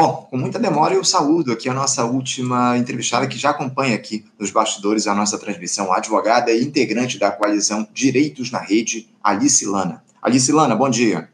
Bom, com muita demora eu saúdo aqui a nossa última entrevistada que já acompanha aqui nos bastidores a nossa transmissão, a advogada e integrante da coalizão Direitos na Rede, Alice Lana. Alice Lana, bom dia.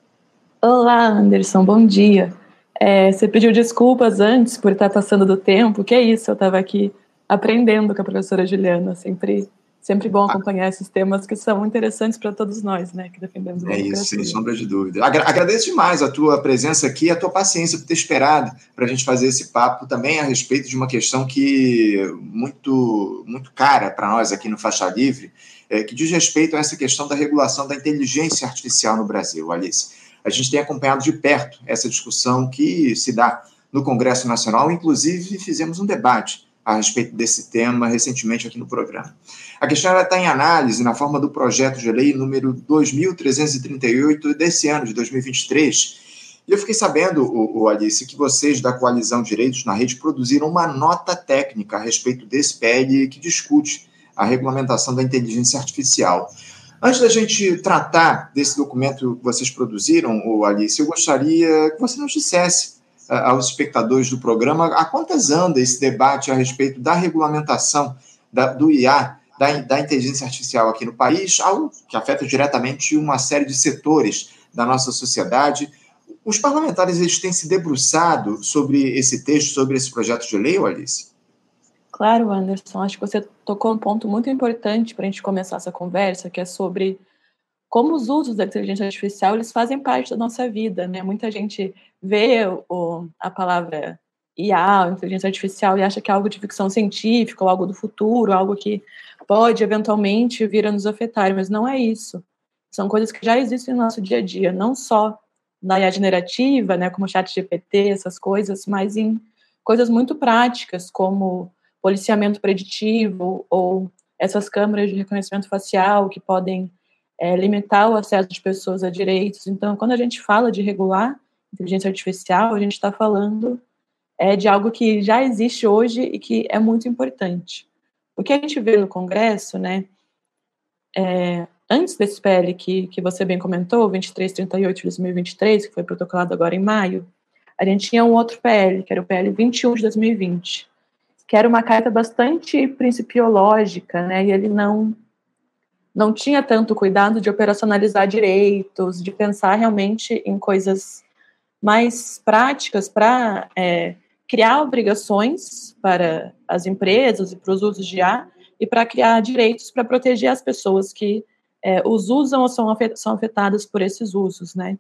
Olá, Anderson, bom dia. É, você pediu desculpas antes por estar passando do tempo, que é isso, eu estava aqui aprendendo com a professora Juliana, sempre sempre bom acompanhar esses temas que são interessantes para todos nós, né, que defendemos a É isso, sem sombra de dúvida. Agradeço demais a tua presença aqui, a tua paciência por ter esperado para a gente fazer esse papo também a respeito de uma questão que muito muito cara para nós aqui no Faixa Livre, é, que diz respeito a essa questão da regulação da inteligência artificial no Brasil, Alice. A gente tem acompanhado de perto essa discussão que se dá no Congresso Nacional, inclusive fizemos um debate a respeito desse tema recentemente aqui no programa. A questão está em análise na forma do projeto de lei número 2338 desse ano, de 2023. E eu fiquei sabendo, o, o Alice, que vocês da Coalizão Direitos na Rede produziram uma nota técnica a respeito desse PL que discute a regulamentação da inteligência artificial. Antes da gente tratar desse documento que vocês produziram, o Alice, eu gostaria que você nos dissesse aos espectadores do programa há quantas anda esse debate a respeito da regulamentação da, do IA, da, da inteligência artificial aqui no país, algo que afeta diretamente uma série de setores da nossa sociedade. Os parlamentares eles têm se debruçado sobre esse texto, sobre esse projeto de lei, Alice? Claro, Anderson. Acho que você tocou um ponto muito importante para a gente começar essa conversa, que é sobre como os usos da inteligência artificial eles fazem parte da nossa vida, né? Muita gente vê o, a palavra IA, inteligência artificial, e acha que é algo de ficção científica, ou algo do futuro, algo que pode eventualmente vir a nos afetar, mas não é isso. São coisas que já existem no nosso dia a dia, não só na IA generativa, né, como chat GPT, essas coisas, mas em coisas muito práticas, como policiamento preditivo, ou essas câmeras de reconhecimento facial que podem é, limitar o acesso de pessoas a direitos. Então, quando a gente fala de regular inteligência artificial, a gente está falando é, de algo que já existe hoje e que é muito importante. O que a gente vê no Congresso, né, é, antes desse PL que, que você bem comentou, 2338 de 2023, que foi protocolado agora em maio, a gente tinha um outro PL, que era o PL 21 de 2020, que era uma carta bastante principiológica, né, e ele não não tinha tanto cuidado de operacionalizar direitos, de pensar realmente em coisas mais práticas para é, criar obrigações para as empresas e para os usos de ar e para criar direitos para proteger as pessoas que é, os usam ou são, afetadas por esses usos, né?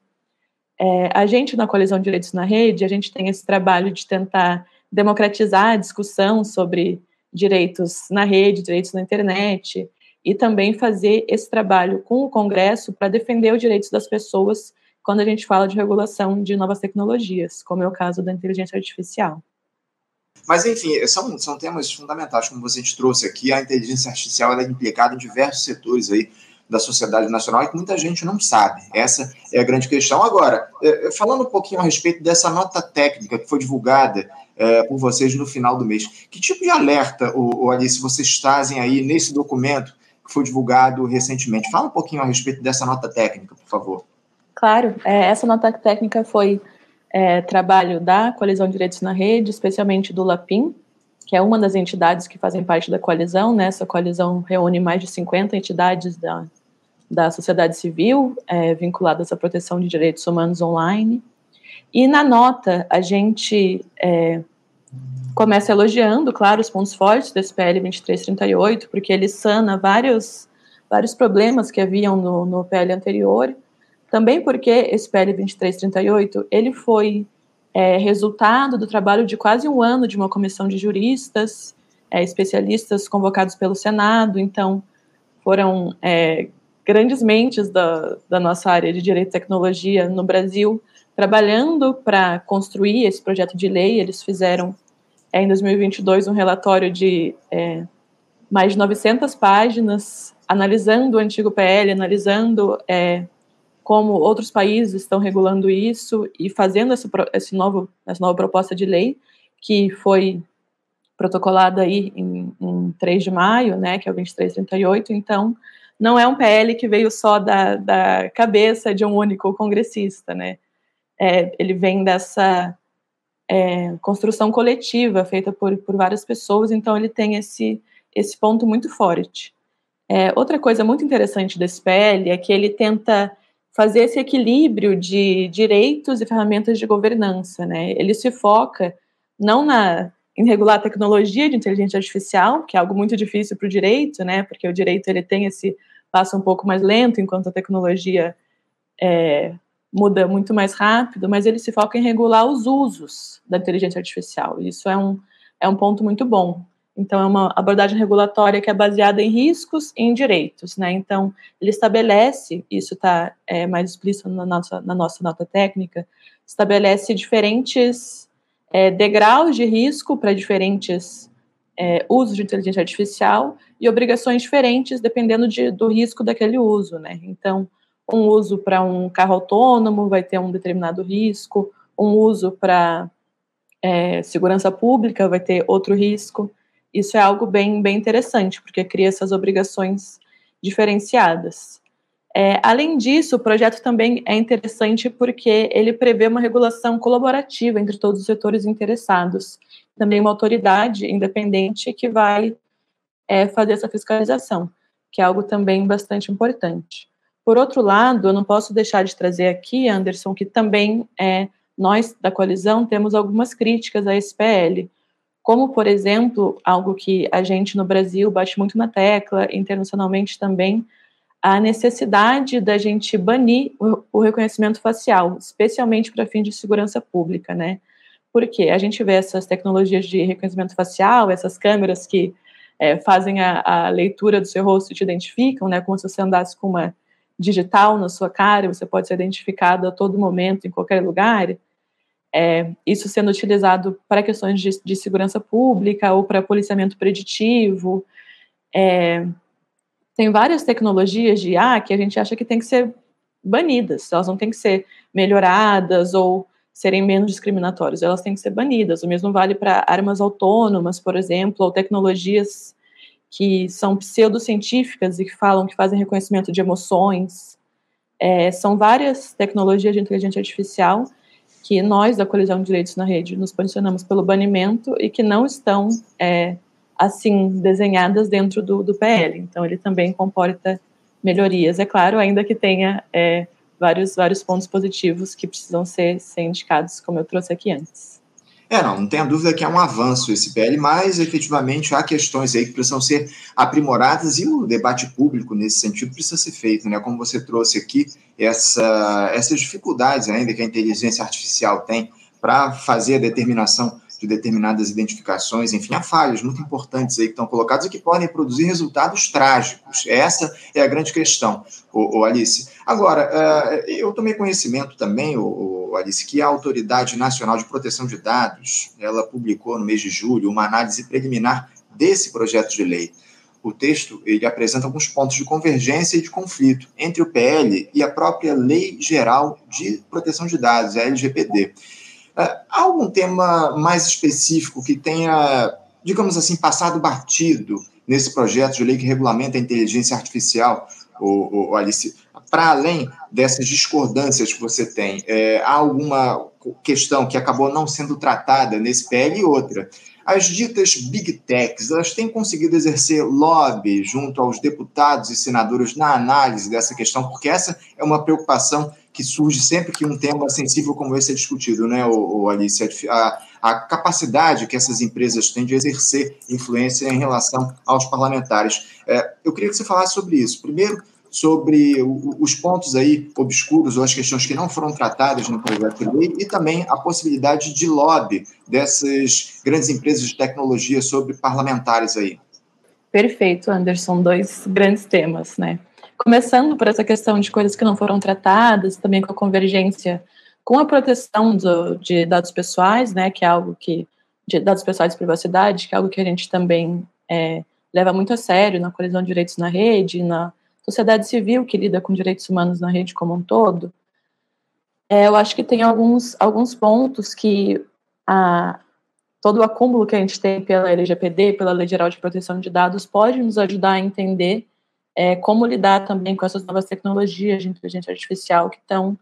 É, a gente na coalizão de direitos na rede a gente tem esse trabalho de tentar democratizar a discussão sobre direitos na rede, direitos na internet, e também fazer esse trabalho com o Congresso para defender os direitos das pessoas quando a gente fala de regulação de novas tecnologias, como é o caso da inteligência artificial. Mas, enfim, são, são temas fundamentais, como você trouxe aqui. A inteligência artificial é implicada em diversos setores aí da sociedade nacional e que muita gente não sabe. Essa é a grande questão. Agora, é, falando um pouquinho a respeito dessa nota técnica que foi divulgada é, por vocês no final do mês, que tipo de alerta, o Alice, vocês trazem aí nesse documento que foi divulgado recentemente. Fala um pouquinho a respeito dessa nota técnica, por favor. Claro, é, essa nota técnica foi é, trabalho da Coalizão Direitos na Rede, especialmente do LAPIM, que é uma das entidades que fazem parte da coalizão. Né? Essa coalizão reúne mais de 50 entidades da, da sociedade civil é, vinculadas à proteção de direitos humanos online. E na nota, a gente é, começa elogiando, claro, os pontos fortes desse PL 2338, porque ele sana vários, vários problemas que haviam no, no PL anterior, também porque esse PL 2338, ele foi é, resultado do trabalho de quase um ano de uma comissão de juristas, é, especialistas convocados pelo Senado, então foram é, grandes mentes da, da nossa área de direito e tecnologia no Brasil trabalhando para construir esse projeto de lei, eles fizeram é, em 2022 um relatório de é, mais de 900 páginas, analisando o antigo PL, analisando é, como outros países estão regulando isso e fazendo essa, esse novo, essa nova proposta de lei, que foi protocolada aí em, em 3 de maio, né, que é o 2338, então não é um PL que veio só da, da cabeça de um único congressista, né, é, ele vem dessa é, construção coletiva feita por, por várias pessoas, então ele tem esse, esse ponto muito forte. É, outra coisa muito interessante desse PL é que ele tenta fazer esse equilíbrio de direitos e ferramentas de governança, né? Ele se foca não na em regular a tecnologia de inteligência artificial, que é algo muito difícil para o direito, né? Porque o direito ele tem esse passo um pouco mais lento, enquanto a tecnologia é, muda muito mais rápido, mas ele se foca em regular os usos da inteligência artificial. Isso é um, é um ponto muito bom. Então, é uma abordagem regulatória que é baseada em riscos e em direitos, né? Então, ele estabelece, isso está é, mais explícito na nossa, na nossa nota técnica, estabelece diferentes é, degraus de risco para diferentes é, usos de inteligência artificial e obrigações diferentes dependendo de, do risco daquele uso, né? Então, um uso para um carro autônomo vai ter um determinado risco, um uso para é, segurança pública vai ter outro risco. Isso é algo bem, bem interessante, porque cria essas obrigações diferenciadas. É, além disso, o projeto também é interessante porque ele prevê uma regulação colaborativa entre todos os setores interessados, também uma autoridade independente que vai é, fazer essa fiscalização, que é algo também bastante importante. Por outro lado, eu não posso deixar de trazer aqui, Anderson, que também é, nós da coalizão temos algumas críticas à SPL, como, por exemplo, algo que a gente no Brasil bate muito na tecla, internacionalmente também, a necessidade da gente banir o, reconhecimento facial, especialmente para fins de segurança pública, né? Porque a gente vê essas tecnologias de reconhecimento facial, essas câmeras que é, fazem a, a, leitura do seu rosto e te identificam, né? Como se você andasse com uma digital na sua cara, você pode ser identificado a todo momento, em qualquer lugar. É, isso sendo utilizado para questões de, de segurança pública ou para policiamento preditivo. É, tem várias tecnologias de IA que a gente acha que tem que ser banidas, elas não têm que ser melhoradas ou serem menos discriminatórias, elas têm que ser banidas. O mesmo vale para armas autônomas, por exemplo, ou tecnologias que são pseudocientíficas e que falam que fazem reconhecimento de emoções. É, são várias tecnologias de inteligência artificial que nós, da Colisão de Direitos na Rede, nos posicionamos pelo banimento e que não estão é, assim desenhadas dentro do, do PL. Então, ele também comporta melhorias, é claro, ainda que tenha é, vários, vários pontos positivos que precisam ser, ser indicados, como eu trouxe aqui antes. É, não, não tenha dúvida que é um avanço esse PL, mas efetivamente há questões aí que precisam ser aprimoradas e o debate público nesse sentido precisa ser feito, né? Como você trouxe aqui, essa, essas dificuldades ainda que a inteligência artificial tem para fazer a determinação de determinadas identificações, enfim, há falhas muito importantes aí que estão colocadas e que podem produzir resultados trágicos. Essa é a grande questão, o, Alice. Agora, uh, eu tomei conhecimento também, o, Alice, que a Autoridade Nacional de Proteção de Dados, ela publicou no mês de julho uma análise preliminar desse projeto de lei. O texto ele apresenta alguns pontos de convergência e de conflito entre o PL e a própria Lei Geral de Proteção de Dados, a LGPD. Uh, há algum tema mais específico que tenha, digamos assim, passado batido nesse projeto de lei que regulamenta a inteligência artificial, o, o Alice? Para além dessas discordâncias que você tem, é, há alguma questão que acabou não sendo tratada nesse PL e outra? As ditas big techs, elas têm conseguido exercer lobby junto aos deputados e senadores na análise dessa questão, porque essa é uma preocupação que surge sempre que um tema sensível como esse é discutido, né, o, Alice? A, a, capacidade que essas empresas têm de exercer influência em relação aos parlamentares. É, eu queria que você falasse sobre isso. Primeiro, sobre os pontos aí obscuros ou as questões que não foram tratadas no projeto de lei e também a possibilidade de lobby dessas grandes empresas de tecnologia sobre parlamentares aí. Perfeito, Anderson. Dois grandes temas, né? Começando por essa questão de coisas que não foram tratadas, também com a convergência com a proteção do, de dados pessoais, né, que é algo que de dados pessoais de privacidade, que é algo que a gente também é, leva muito a sério na colisão de direitos na rede, na sociedade civil que lida com direitos humanos na rede como um todo. É, eu acho que tem alguns, alguns pontos que a, todo o acúmulo que a gente tem pela LGPD, pela Lei Geral de Proteção de Dados, pode nos ajudar a entender é, como lidar também com essas novas tecnologias de inteligência artificial que estão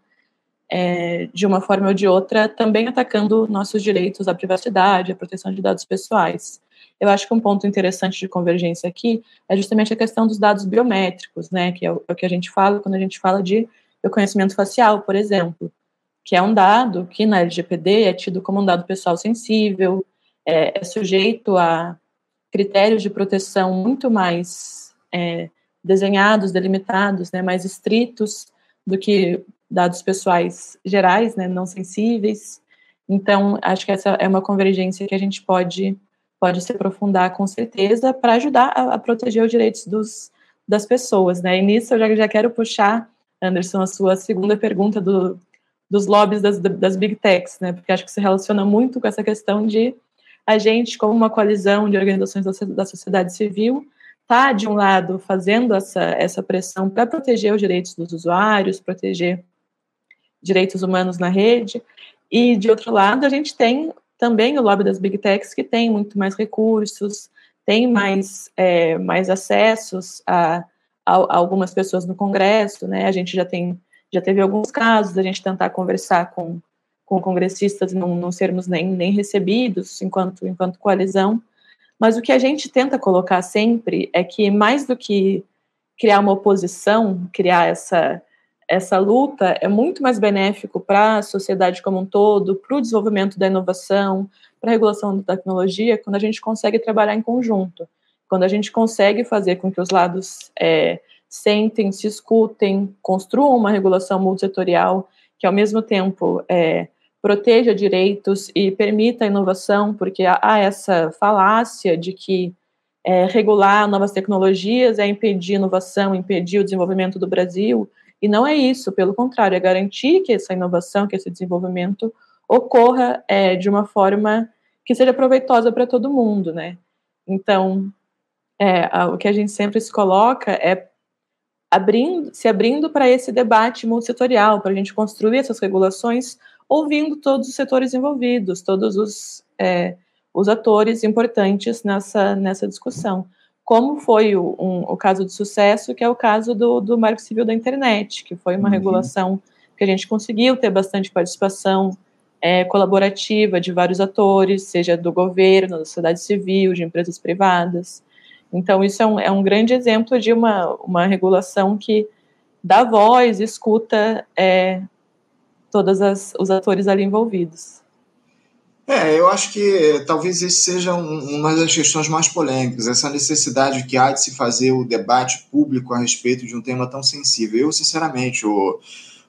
é, de uma forma ou de outra, também atacando nossos direitos à privacidade, à proteção de dados pessoais. Eu acho que um ponto interessante de convergência aqui é justamente a questão dos dados biométricos, né, que é o, é o que a gente fala quando a gente fala de reconhecimento facial, por exemplo, que é um dado que na LGPD é tido como um dado pessoal sensível, é, é sujeito a critérios de proteção muito mais é, desenhados, delimitados, né, mais estritos do que dados pessoais gerais, né, não sensíveis. Então, acho que essa é uma convergência que a gente pode pode se aprofundar com certeza para ajudar a, a, proteger os direitos dos, das pessoas, né? E nisso eu já, já quero puxar, Anderson, a sua segunda pergunta do, dos lobbies das, das big techs, né? Porque acho que se relaciona muito com essa questão de a gente, como uma coalizão de organizações da sociedade civil, tá de um lado fazendo essa, essa pressão para proteger os direitos dos usuários, proteger direitos humanos na rede, e de outro lado a gente tem também o lobby das big techs que tem muito mais recursos, tem mais, é, mais acessos a, a, a, algumas pessoas no Congresso, né? A gente já tem já teve alguns casos da gente tentar conversar com com congressistas não, não sermos nem, nem recebidos enquanto, enquanto coalizão. Mas o que a gente tenta colocar sempre é que, mais do que criar uma oposição, criar essa, essa luta, é muito mais benéfico para a sociedade como um todo, para o desenvolvimento da inovação, para a regulação da tecnologia, quando a gente consegue trabalhar em conjunto, quando a gente consegue fazer com que os lados é, sentem, se escutem, construam uma regulação multissetorial que, ao mesmo tempo, é, proteja direitos e permita a inovação, porque há essa falácia de que é, regular novas tecnologias é impedir inovação, impedir o desenvolvimento do Brasil, e não é isso, pelo contrário, é garantir que essa inovação, que esse desenvolvimento ocorra é, de uma forma que seja proveitosa para todo mundo, né? Então, é, o que a gente sempre se coloca é abrindo, se abrindo para esse debate multissetorial, para a gente construir essas regulações ouvindo todos os setores envolvidos, todos os, é, os atores importantes nessa, nessa discussão. Como foi o, um, o caso de sucesso, que é o caso do, do Marco Civil da Internet, que foi uma uhum. regulação que a gente conseguiu ter bastante participação é, colaborativa de vários atores, seja do governo, da sociedade civil, de empresas privadas. Então, isso é um, é um grande exemplo de uma, uma regulação que dá voz, escuta é, todos os atores ali envolvidos. É, eu acho que talvez esse seja um, uma das questões mais polêmicas, essa necessidade que há de se fazer o debate público a respeito de um tema tão sensível. Eu, sinceramente, o,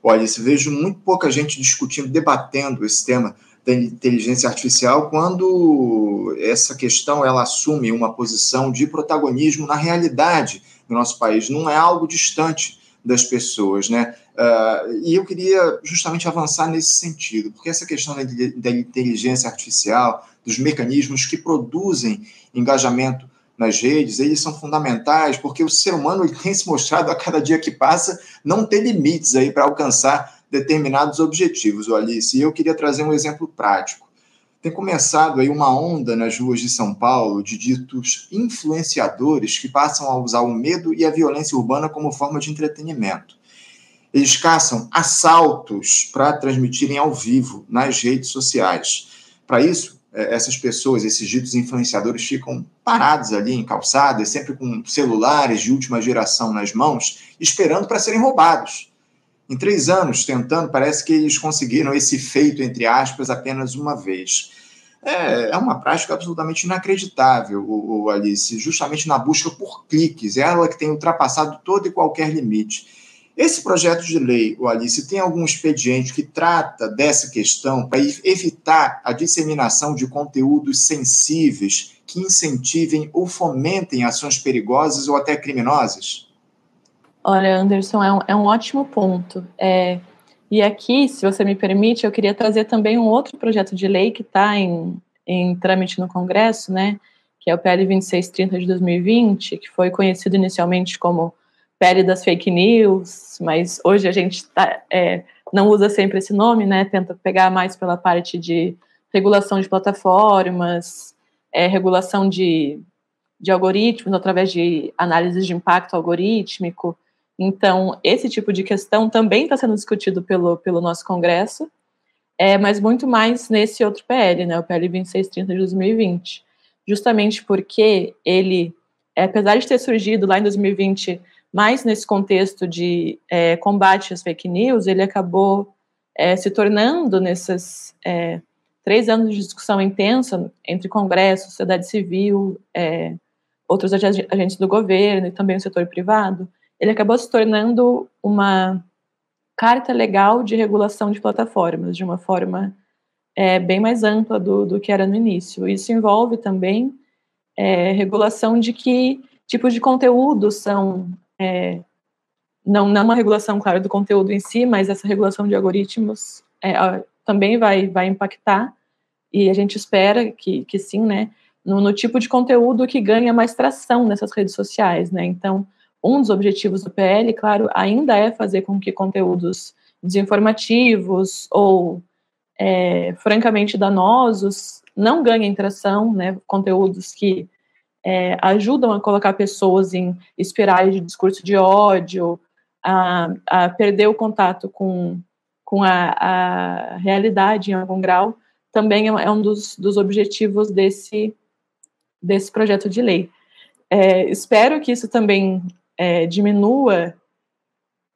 olha, vejo muito pouca gente discutindo, debatendo esse tema da inteligência artificial quando essa questão ela assume uma posição de protagonismo na realidade do nosso país, não é algo distante das pessoas, né? Uh, e eu queria justamente avançar nesse sentido, porque essa questão da, da inteligência artificial, dos mecanismos que produzem engajamento nas redes, eles são fundamentais, porque o ser humano tem se mostrado a cada dia que passa não ter limites aí para alcançar determinados objetivos, Alice. E eu queria trazer um exemplo prático. Tem começado aí uma onda nas ruas de São Paulo de ditos influenciadores que passam a usar o medo e a violência urbana como forma de entretenimento. Eles caçam assaltos para transmitirem ao vivo nas redes sociais. Para isso, é, essas pessoas, esses ditos influenciadores, ficam parados ali em calçadas, sempre com celulares de última geração nas mãos, esperando para serem roubados. Em três anos tentando, parece que eles conseguiram esse feito, entre aspas, apenas uma vez. É, é uma prática absolutamente inacreditável, o, o Alice, justamente na busca por cliques. É ela que tem ultrapassado todo e qualquer limite. Esse projeto de lei, o Alice, tem algum expediente que trata dessa questão para evitar a disseminação de conteúdos sensíveis que incentivem ou fomentem ações perigosas ou até criminosas? Olha, Anderson, é um, é um ótimo ponto. É, e aqui, se você me permite, eu queria trazer também um outro projeto de lei que está em, em trâmite no Congresso, né? Que é o PL 2630 de 2020, que foi conhecido inicialmente como PL das fake news, mas hoje a gente tá, é, não usa sempre esse nome, né? Tenta pegar mais pela parte de regulação de plataformas, é, regulação de, de algoritmos através de análises de impacto algorítmico. Então, esse tipo de questão também está sendo discutido pelo, pelo nosso Congresso, é, mas muito mais nesse outro PL, né, o PL 2630 de 2020, justamente porque ele, é, apesar de ter surgido lá em 2020 mais nesse contexto de é, combate às fake news, ele acabou é, se tornando nesses é, três anos de discussão intensa entre Congresso, sociedade civil, é, outros agentes do governo e também o setor privado, ele acabou se tornando uma carta legal de regulação de plataformas, de uma forma é, bem mais ampla do, do que era no início. Isso envolve também é, regulação de que tipos de conteúdo são. É, não, não uma regulação, claro, do conteúdo em si, mas essa regulação de algoritmos é, também vai, vai impactar, e a gente espera que, que sim, né, no, no tipo de conteúdo que ganha mais tração nessas redes sociais, né, então um dos objetivos do PL, claro, ainda é fazer com que conteúdos desinformativos ou é, francamente danosos não ganhem tração, né, conteúdos que é, ajudam a colocar pessoas em espirais de discurso de ódio, a, a perder o contato com, com a, a, realidade em algum grau, também é, é um dos, dos objetivos desse, desse projeto de lei. É, espero que isso também é, diminua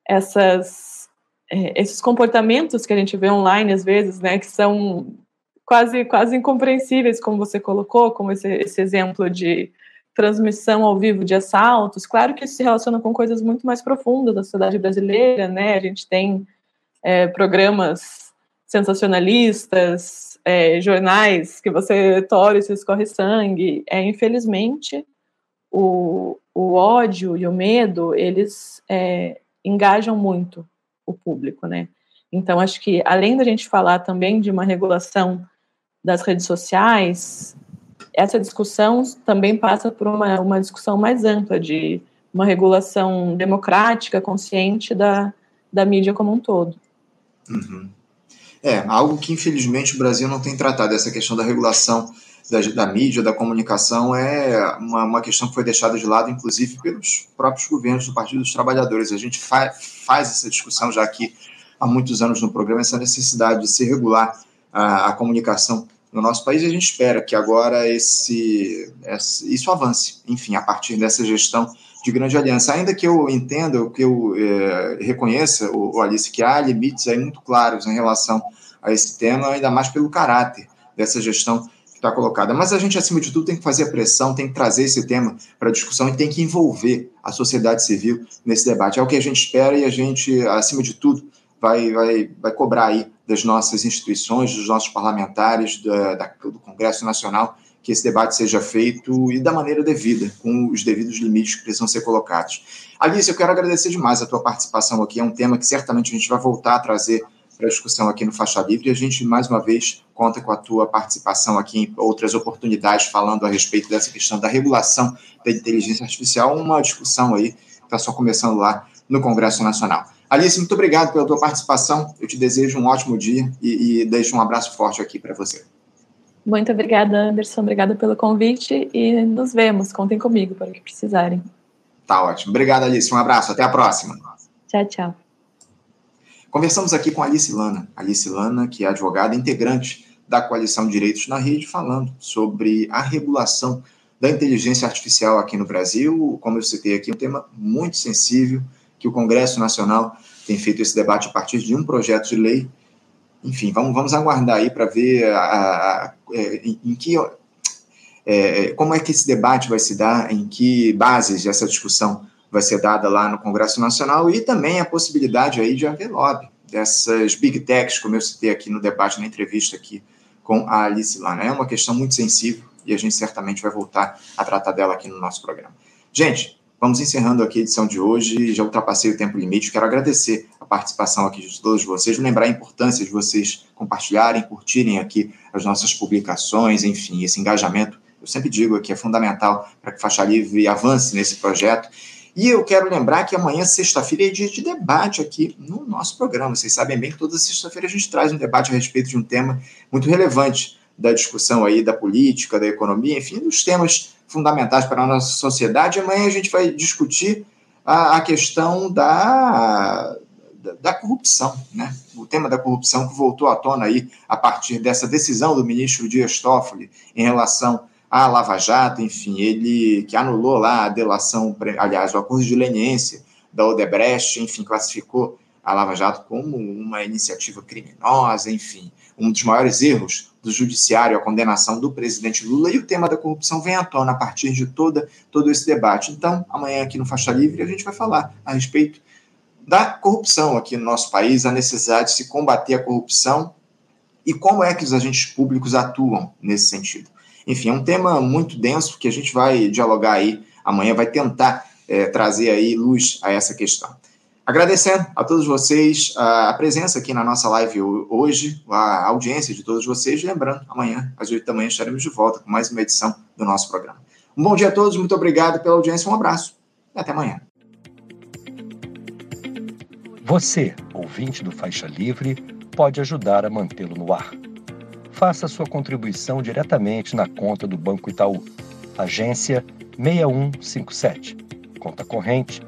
essas, é, esses comportamentos que a gente vê online às vezes, né, que são quase quase incompreensíveis, como você colocou, como esse, esse exemplo de transmissão ao vivo de assaltos. Claro que isso se relaciona com coisas muito mais profundas da sociedade brasileira, né? A gente tem é, programas sensacionalistas, é, jornais que você tora e se escorre sangue. É, infelizmente, o, o ódio e o medo, eles é, engajam muito o público, né? Então, acho que, além da gente falar também de uma regulação das redes sociais, essa discussão também passa por uma, uma discussão mais ampla de uma regulação democrática, consciente da, da mídia como um todo. Uhum. É, algo que infelizmente o Brasil não tem tratado, essa questão da regulação da, da mídia, da comunicação, é uma, uma questão que foi deixada de lado, inclusive, pelos próprios governos do Partido dos Trabalhadores. A gente fa faz essa discussão já aqui há muitos anos no programa, essa necessidade de se regular a, a comunicação no nosso país, e a gente espera que agora esse, esse, isso avance, enfim, a partir dessa gestão de grande aliança. Ainda que eu entenda, que eu é, reconheça, o, o Alice, que há limites aí muito claros em relação a esse tema, ainda mais pelo caráter dessa gestão está colocada. Mas a gente, acima de tudo, tem que fazer a pressão, tem que trazer esse tema para discussão e tem que envolver a sociedade civil nesse debate. É o que a gente espera e a gente, acima de tudo, vai, vai, vai cobrar aí das nossas instituições, dos nossos parlamentares, da, da, do Congresso Nacional, que esse debate seja feito e da maneira devida, com os devidos limites que precisam ser colocados. Alice, eu quero agradecer demais a tua participação aqui. É um tema que certamente a gente vai voltar a trazer para a discussão aqui no Faixa Livre. E a gente, mais uma vez, conta com a tua participação aqui em outras oportunidades, falando a respeito dessa questão da regulação da inteligência artificial, uma discussão aí que está só começando lá no Congresso Nacional. Alice, muito obrigado pela tua participação. Eu te desejo um ótimo dia e, e deixo um abraço forte aqui para você. Muito obrigada, Anderson. Obrigada pelo convite e nos vemos. Contem comigo para o que precisarem. Tá ótimo. Obrigado, Alice. Um abraço. Até a próxima. Tchau, tchau. Conversamos aqui com Alice Lana. Alice Lana, que é advogada integrante da Coalição Direitos na Rede, falando sobre a regulação da inteligência artificial aqui no Brasil. Como eu citei aqui, um tema muito sensível, que o Congresso Nacional tem feito esse debate a partir de um projeto de lei. Enfim, vamos, vamos aguardar aí para ver a, a, a, é, em, que. É, como é que esse debate vai se dar, em que bases essa discussão vai ser dada lá no Congresso Nacional e também a possibilidade aí de haver lobby dessas big techs, como eu citei aqui no debate, na entrevista aqui com a Alice Lana. É uma questão muito sensível e a gente certamente vai voltar a tratar dela aqui no nosso programa. Gente, vamos encerrando aqui a edição de hoje, já ultrapassei o tempo limite, quero agradecer a participação aqui de todos vocês, lembrar a importância de vocês compartilharem, curtirem aqui as nossas publicações, enfim, esse engajamento, eu sempre digo que é fundamental para que Faixa Livre avance nesse projeto. E eu quero lembrar que amanhã, sexta-feira, é dia de debate aqui no nosso programa. Vocês sabem bem que toda sexta-feira a gente traz um debate a respeito de um tema muito relevante da discussão aí da política, da economia, enfim, dos temas fundamentais para a nossa sociedade. Amanhã a gente vai discutir a, a questão da, da, da, corrupção, né? O tema da corrupção que voltou à tona aí a partir dessa decisão do ministro Dias Toffoli em relação à Lava Jato, enfim, ele que anulou lá a delação, aliás, o acordo de leniência da Odebrecht, enfim, classificou a Lava Jato como uma iniciativa criminosa, enfim, um dos maiores erros do judiciário, a condenação do presidente Lula, e o tema da corrupção vem à tona a partir de toda, todo esse debate. Então, amanhã aqui no Faixa Livre, a gente vai falar a respeito da corrupção aqui no nosso país, a necessidade de se combater a corrupção e como é que os agentes públicos atuam nesse sentido. Enfim, é um tema muito denso que a gente vai dialogar aí amanhã, vai tentar é, trazer aí luz a essa questão. Agradecendo a todos vocês a presença aqui na nossa live hoje, a audiência de todos vocês. Lembrando, amanhã, às 8 da manhã, estaremos de volta com mais uma edição do nosso programa. Um bom dia a todos, muito obrigado pela audiência, um abraço e até amanhã. Você, ouvinte do Faixa Livre, pode ajudar a mantê-lo no ar. Faça sua contribuição diretamente na conta do Banco Itaú, agência 6157, conta corrente